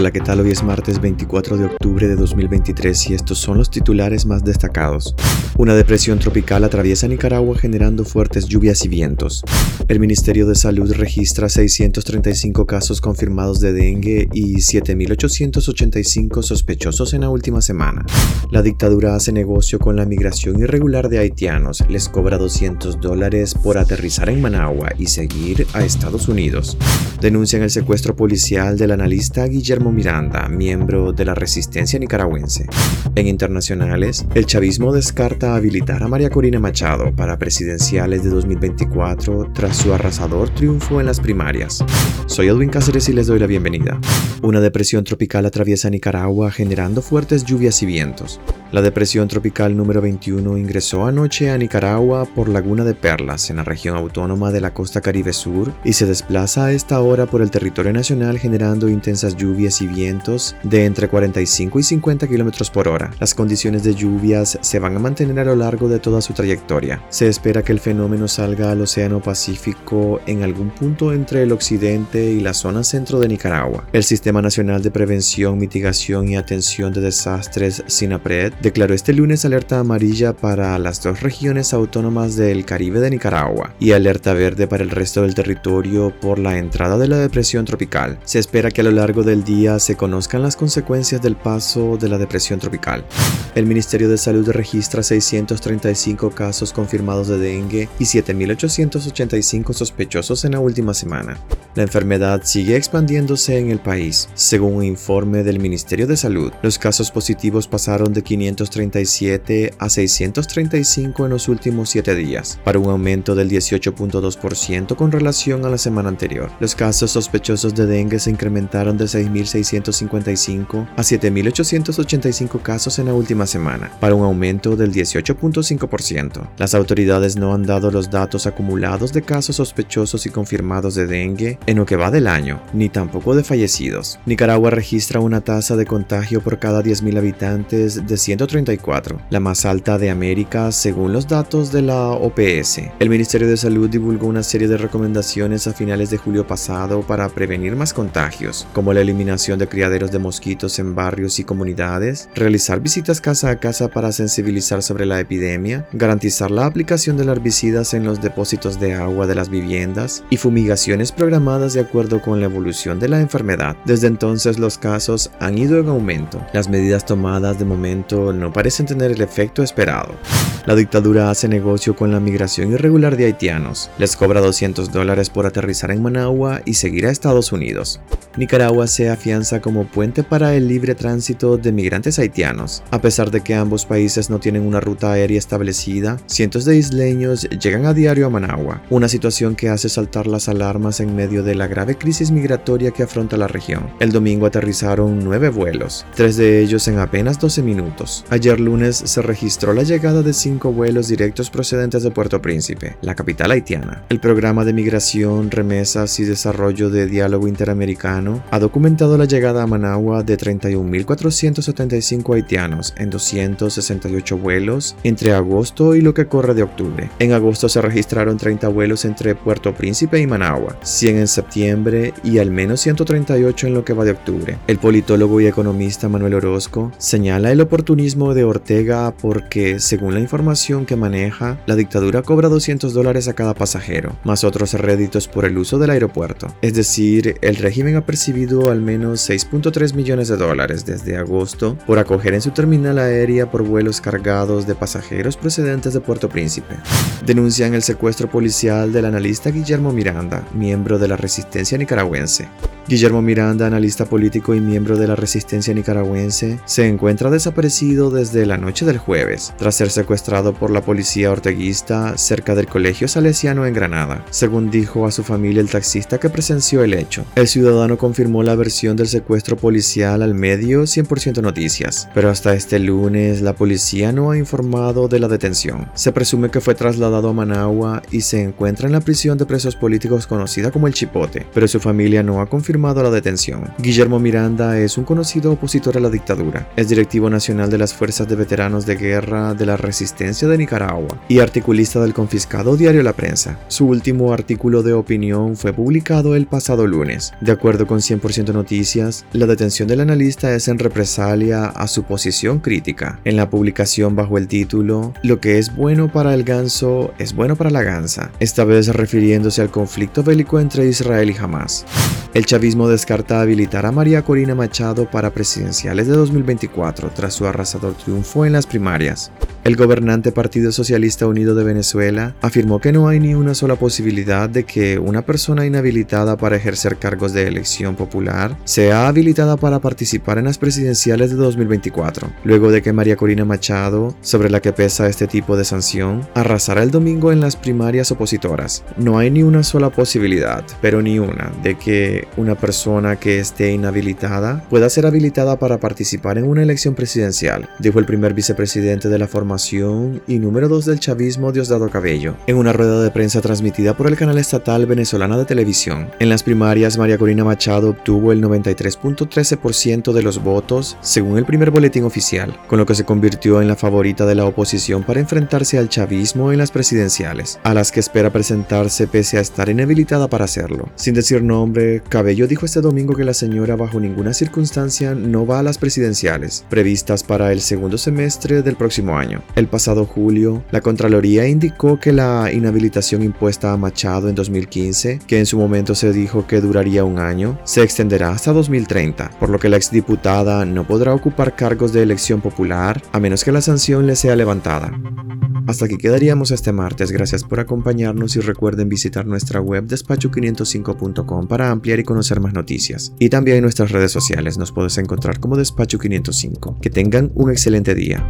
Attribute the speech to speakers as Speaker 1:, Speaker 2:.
Speaker 1: Hola, ¿qué tal? Hoy es martes 24 de octubre de 2023 y estos son los titulares más destacados. Una depresión tropical atraviesa Nicaragua generando fuertes lluvias y vientos. El Ministerio de Salud registra 635 casos confirmados de dengue y 7.885 sospechosos en la última semana. La dictadura hace negocio con la migración irregular de haitianos, les cobra 200 dólares por aterrizar en Managua y seguir a Estados Unidos. Denuncian el secuestro policial del analista Guillermo Miranda, miembro de la resistencia nicaragüense. En internacionales, el chavismo descarta habilitar a María Corina Machado para presidenciales de 2024 tras su arrasador triunfo en las primarias. Soy Edwin Cáceres y les doy la bienvenida. Una depresión tropical atraviesa Nicaragua generando fuertes lluvias y vientos. La depresión tropical número 21 ingresó anoche a Nicaragua por Laguna de Perlas, en la región autónoma de la costa Caribe Sur, y se desplaza a esta hora por el territorio nacional generando intensas lluvias vientos de entre 45 y 50 km por hora. Las condiciones de lluvias se van a mantener a lo largo de toda su trayectoria. Se espera que el fenómeno salga al Océano Pacífico en algún punto entre el occidente y la zona centro de Nicaragua. El Sistema Nacional de Prevención, Mitigación y Atención de Desastres, SINAPRED, declaró este lunes alerta amarilla para las dos regiones autónomas del Caribe de Nicaragua y alerta verde para el resto del territorio por la entrada de la depresión tropical. Se espera que a lo largo del día se conozcan las consecuencias del paso de la depresión tropical. El Ministerio de Salud registra 635 casos confirmados de dengue y 7.885 sospechosos en la última semana. La enfermedad sigue expandiéndose en el país. Según un informe del Ministerio de Salud, los casos positivos pasaron de 537 a 635 en los últimos 7 días, para un aumento del 18.2% con relación a la semana anterior. Los casos sospechosos de dengue se incrementaron de 6.655 a 7.885 casos en la última semana, para un aumento del 18.5%. Las autoridades no han dado los datos acumulados de casos sospechosos y confirmados de dengue en lo que va del año, ni tampoco de fallecidos. Nicaragua registra una tasa de contagio por cada 10.000 habitantes de 134, la más alta de América según los datos de la OPS. El Ministerio de Salud divulgó una serie de recomendaciones a finales de julio pasado para prevenir más contagios, como la eliminación de criaderos de mosquitos en barrios y comunidades, realizar visitas casa a casa para sensibilizar sobre la epidemia, garantizar la aplicación de herbicidas en los depósitos de agua de las viviendas y fumigaciones programadas de acuerdo con la evolución de la enfermedad. Desde entonces los casos han ido en aumento. Las medidas tomadas de momento no parecen tener el efecto esperado. La dictadura hace negocio con la migración irregular de haitianos. Les cobra 200 dólares por aterrizar en Managua y seguir a Estados Unidos. Nicaragua se afianza como puente para el libre tránsito de migrantes haitianos. A pesar de que ambos países no tienen una ruta aérea establecida, cientos de isleños llegan a diario a Managua, una situación que hace saltar las alarmas en medio de la grave crisis migratoria que afronta la región. El domingo aterrizaron nueve vuelos, tres de ellos en apenas 12 minutos. Ayer lunes se registró la llegada de cinco vuelos directos procedentes de Puerto Príncipe, la capital haitiana. El programa de migración, remesas y desarrollo de diálogo interamericano ha documentado la llegada a Managua de 31.475 haitianos en 268 vuelos entre agosto y lo que corre de octubre. En agosto se registraron 30 vuelos entre Puerto Príncipe y Managua, 100 en septiembre y al menos 138 en lo que va de octubre. El politólogo y economista Manuel Orozco señala el oportunismo de Ortega porque, según la información que maneja, la dictadura cobra 200 dólares a cada pasajero, más otros réditos por el uso del aeropuerto. Es decir, el régimen ha percibido al menos 6.3 millones de dólares desde agosto por acoger en su terminal aérea por vuelos cargados de pasajeros procedentes de Puerto Príncipe. Denuncian el secuestro policial del analista Guillermo Miranda, miembro de la resistencia nicaragüense. Guillermo Miranda, analista político y miembro de la resistencia nicaragüense, se encuentra desaparecido desde la noche del jueves, tras ser secuestrado por la policía orteguista cerca del Colegio Salesiano en Granada, según dijo a su familia el taxista que presenció el hecho. El ciudadano confirmó la versión del secuestro policial al medio 100% Noticias, pero hasta este lunes la policía no ha informado de la detención. Se presume que fue trasladado a Managua y se encuentra en la prisión de presos políticos conocida como el Chipote, pero su familia no ha confirmado la detención. Guillermo Miranda es un conocido opositor a la dictadura, es directivo nacional de las Fuerzas de Veteranos de Guerra de la Resistencia de Nicaragua y articulista del confiscado diario La Prensa. Su último artículo de opinión fue publicado el pasado lunes. De acuerdo con 100% Noticias, la detención del analista es en represalia a su posición crítica en la publicación bajo el título Lo que es bueno para el ganso es bueno para la gansa, esta vez refiriéndose al conflicto bélico entre Israel y Hamas. El chavismo descarta habilitar a María Corina Machado para presidenciales de 2024 tras su arrasador triunfo en las primarias. El gobernante Partido Socialista Unido de Venezuela afirmó que no hay ni una sola posibilidad de que una persona inhabilitada para ejercer cargos de elección popular sea habilitada para participar en las presidenciales de 2024, luego de que María Corina Machado, sobre la que pesa este tipo de sanción, arrasara el domingo en las primarias opositoras. No hay ni una sola posibilidad, pero ni una, de que una persona que esté inhabilitada pueda ser habilitada para participar en una elección presidencial, dijo el primer vicepresidente de la y número 2 del chavismo Diosdado Cabello, en una rueda de prensa transmitida por el canal estatal venezolana de televisión. En las primarias, María Corina Machado obtuvo el 93.13% de los votos, según el primer boletín oficial, con lo que se convirtió en la favorita de la oposición para enfrentarse al chavismo en las presidenciales, a las que espera presentarse pese a estar inhabilitada para hacerlo. Sin decir nombre, Cabello dijo este domingo que la señora bajo ninguna circunstancia no va a las presidenciales, previstas para el segundo semestre del próximo El pasado julio, la Contraloría indicó que la inhabilitación impuesta a Machado en 2015, que en su momento se dijo que duraría un año, se extenderá hasta 2030, por lo que la exdiputada no podrá ocupar cargos de elección popular a menos que la sanción le sea levantada. Hasta aquí quedaríamos este martes, gracias por acompañarnos y recuerden visitar nuestra web despacho505.com para ampliar y conocer más noticias. Y también en nuestras redes sociales nos puedes encontrar como despacho505. Que tengan un excelente día.